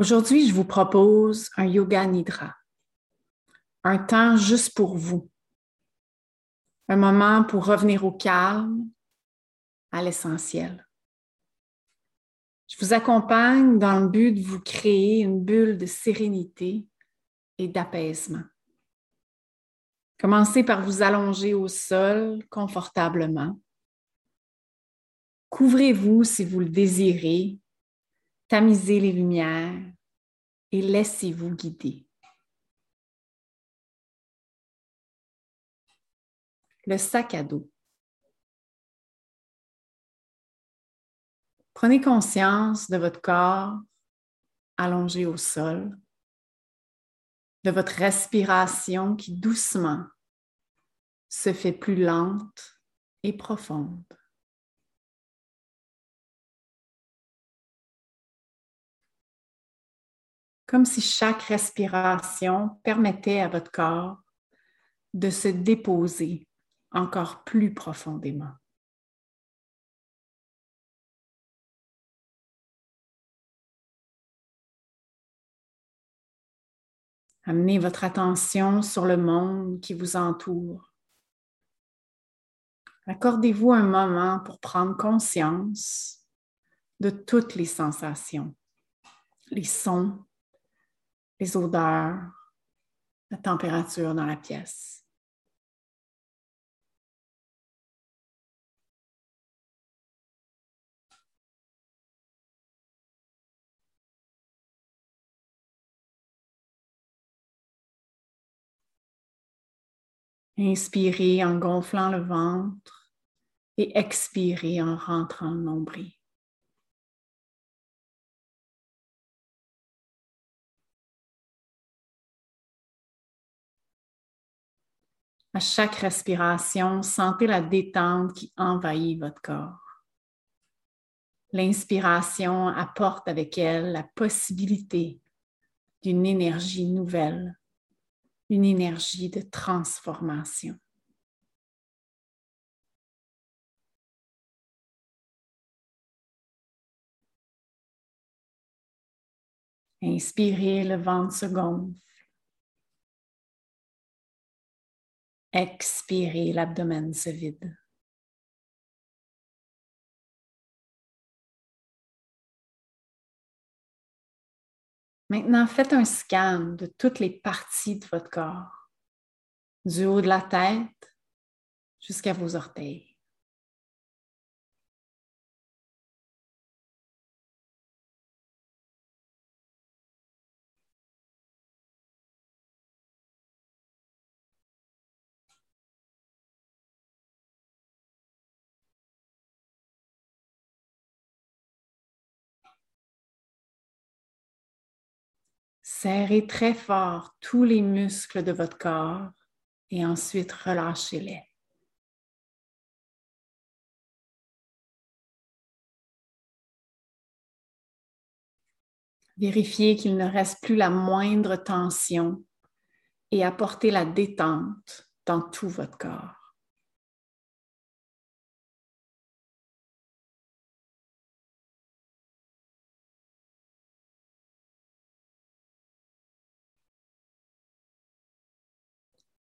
Aujourd'hui, je vous propose un yoga nidra, un temps juste pour vous, un moment pour revenir au calme, à l'essentiel. Je vous accompagne dans le but de vous créer une bulle de sérénité et d'apaisement. Commencez par vous allonger au sol confortablement. Couvrez-vous si vous le désirez Tamisez les lumières et laissez-vous guider. Le sac à dos. Prenez conscience de votre corps allongé au sol, de votre respiration qui doucement se fait plus lente et profonde. Comme si chaque respiration permettait à votre corps de se déposer encore plus profondément. Amenez votre attention sur le monde qui vous entoure. Accordez-vous un moment pour prendre conscience de toutes les sensations, les sons, les odeurs, la température dans la pièce. Inspirez en gonflant le ventre et expirez en rentrant le nombril. À chaque respiration, sentez la détente qui envahit votre corps. L'inspiration apporte avec elle la possibilité d'une énergie nouvelle, une énergie de transformation. Inspirez, le ventre se gonfle. Expirez, l'abdomen se vide. Maintenant, faites un scan de toutes les parties de votre corps, du haut de la tête jusqu'à vos orteils. Serrez très fort tous les muscles de votre corps et ensuite relâchez-les. Vérifiez qu'il ne reste plus la moindre tension et apportez la détente dans tout votre corps.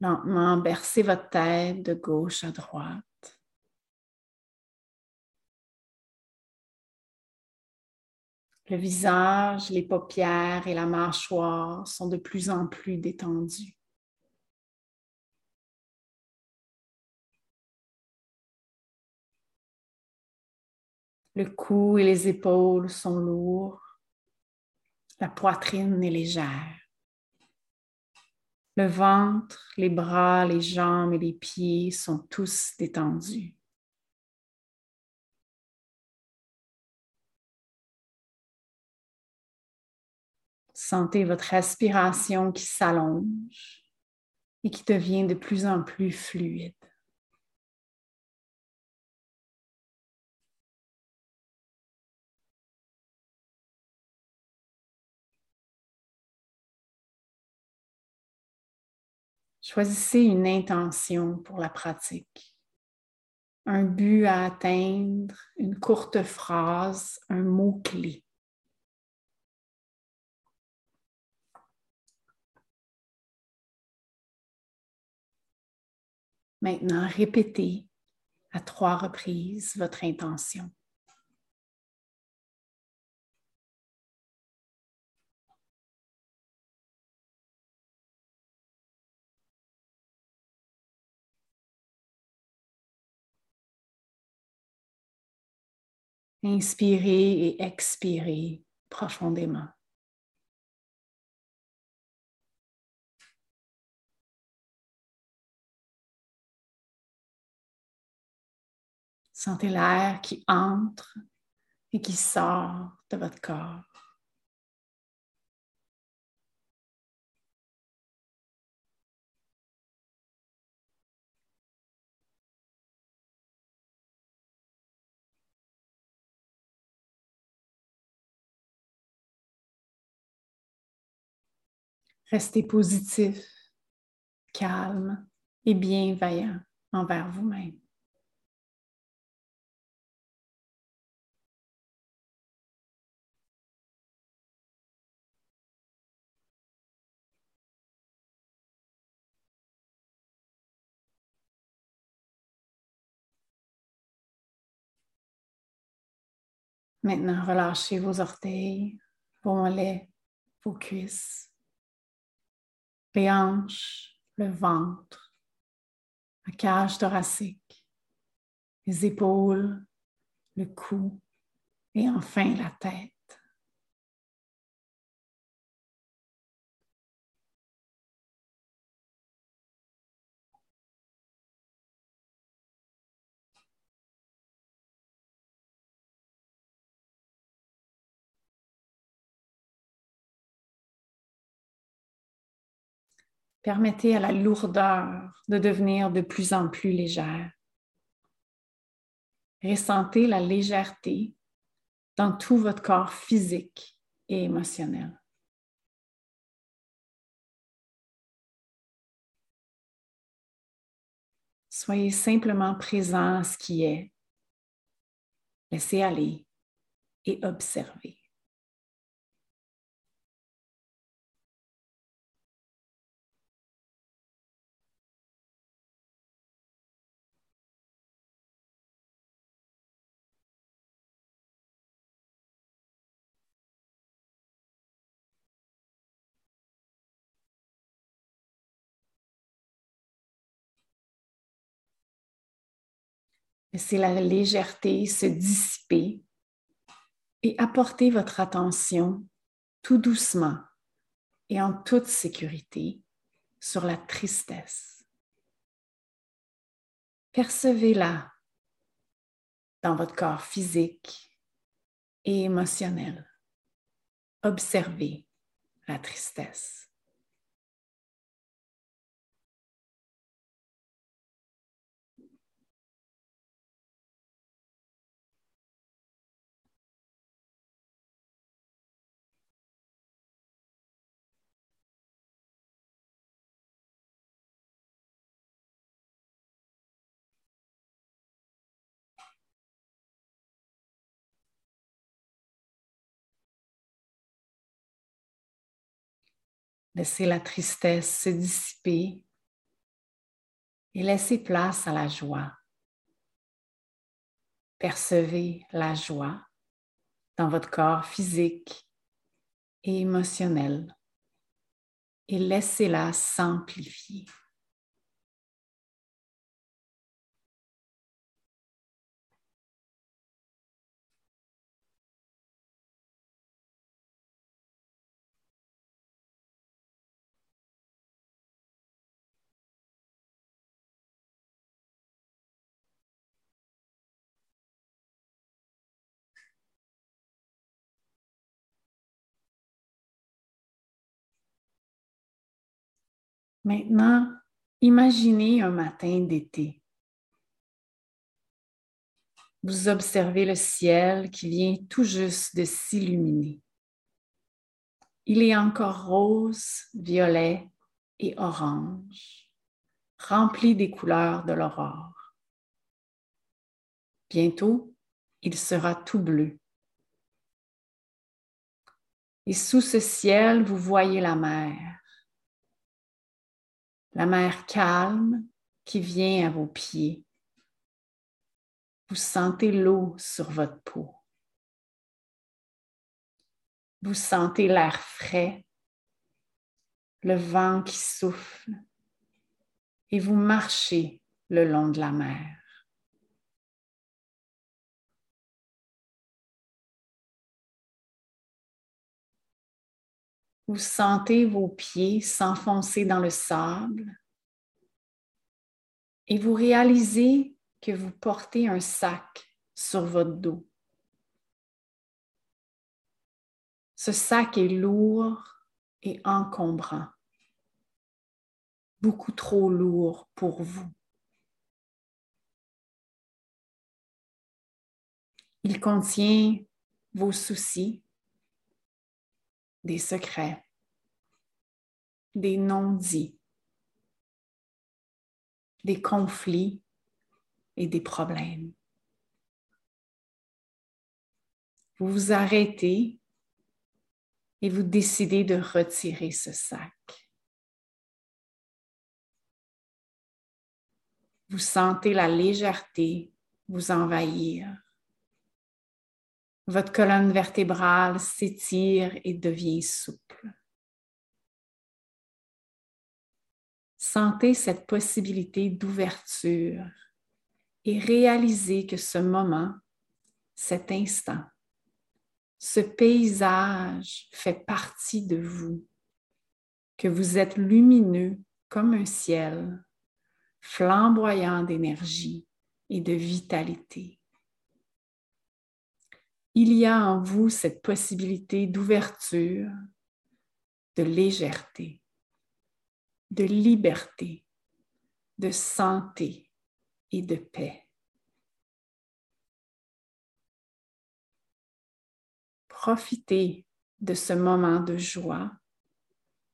Lentement, bercez votre tête de gauche à droite. Le visage, les paupières et la mâchoire sont de plus en plus détendus. Le cou et les épaules sont lourds. La poitrine est légère. Le ventre, les bras, les jambes et les pieds sont tous détendus. Sentez votre respiration qui s'allonge et qui devient de plus en plus fluide. Choisissez une intention pour la pratique, un but à atteindre, une courte phrase, un mot-clé. Maintenant, répétez à trois reprises votre intention. Inspirez et expirez profondément. Sentez l'air qui entre et qui sort de votre corps. Restez positif, calme et bienveillant envers vous-même. Maintenant, relâchez vos orteils, vos mollets, vos cuisses les hanches, le ventre, la cage thoracique, les épaules, le cou et enfin la tête. Permettez à la lourdeur de devenir de plus en plus légère. Ressentez la légèreté dans tout votre corps physique et émotionnel. Soyez simplement présent à ce qui est. Laissez aller et observez. Laissez la légèreté se dissiper et apportez votre attention tout doucement et en toute sécurité sur la tristesse. Percevez-la dans votre corps physique et émotionnel. Observez la tristesse. Laissez la tristesse se dissiper et laissez place à la joie. Percevez la joie dans votre corps physique et émotionnel et laissez-la s'amplifier. Maintenant, imaginez un matin d'été. Vous observez le ciel qui vient tout juste de s'illuminer. Il est encore rose, violet et orange, rempli des couleurs de l'aurore. Bientôt, il sera tout bleu. Et sous ce ciel, vous voyez la mer. La mer calme qui vient à vos pieds. Vous sentez l'eau sur votre peau. Vous sentez l'air frais, le vent qui souffle et vous marchez le long de la mer. Vous sentez vos pieds s'enfoncer dans le sable et vous réalisez que vous portez un sac sur votre dos. Ce sac est lourd et encombrant, beaucoup trop lourd pour vous. Il contient vos soucis, des secrets, des non-dits, des conflits et des problèmes. Vous vous arrêtez et vous décidez de retirer ce sac. Vous sentez la légèreté vous envahir. Votre colonne vertébrale s'étire et devient souple. Sentez cette possibilité d'ouverture et réalisez que ce moment, cet instant, ce paysage fait partie de vous, que vous êtes lumineux comme un ciel, flamboyant d'énergie et de vitalité. Il y a en vous cette possibilité d'ouverture, de légèreté, de liberté, de santé et de paix. Profitez de ce moment de joie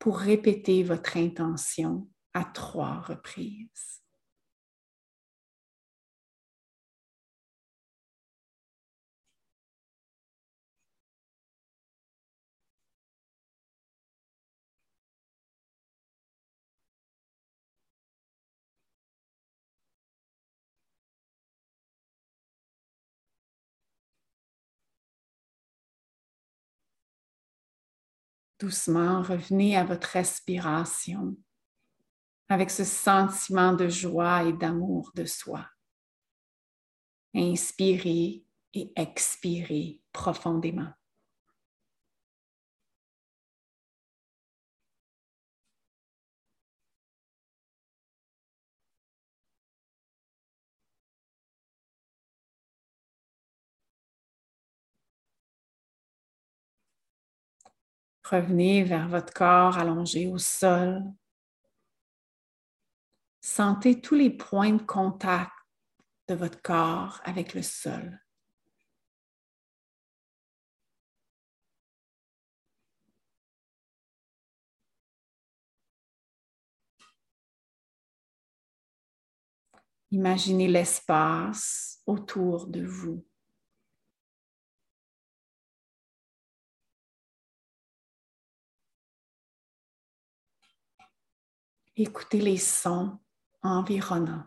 pour répéter votre intention à trois reprises. Doucement, revenez à votre respiration avec ce sentiment de joie et d'amour de soi. Inspirez et expirez profondément. Revenez vers votre corps allongé au sol. Sentez tous les points de contact de votre corps avec le sol. Imaginez l'espace autour de vous. Écoutez les sons environnants.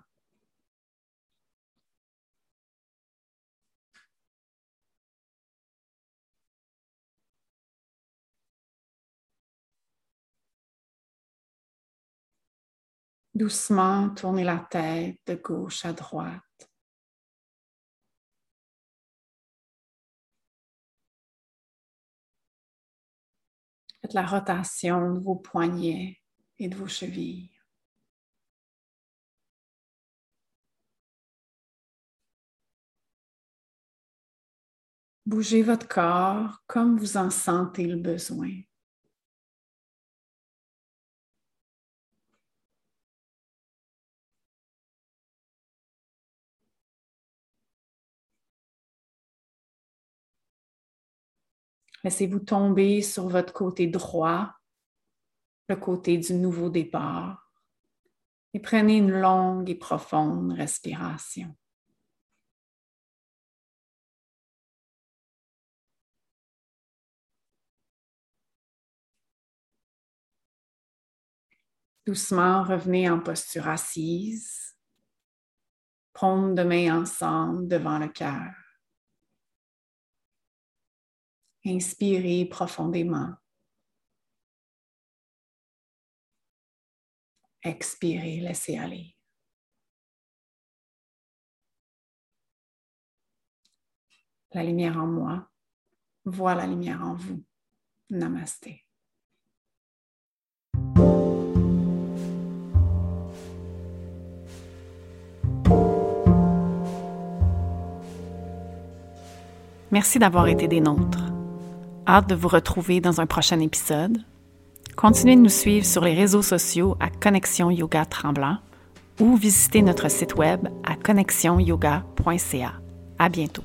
Doucement, tournez la tête de gauche à droite. Faites la rotation de vos poignets et de vos chevilles. Bougez votre corps comme vous en sentez le besoin. Laissez-vous tomber sur votre côté droit le côté du nouveau départ, et prenez une longue et profonde respiration. Doucement, revenez en posture assise, paume de main ensemble devant le cœur. Inspirez profondément. Expirez, laissez aller. La lumière en moi voit la lumière en vous. Namasté. Merci d'avoir été des nôtres. Hâte de vous retrouver dans un prochain épisode. Continuez de nous suivre sur les réseaux sociaux à Connexion Yoga Tremblant ou visitez notre site web à connexionyoga.ca. À bientôt.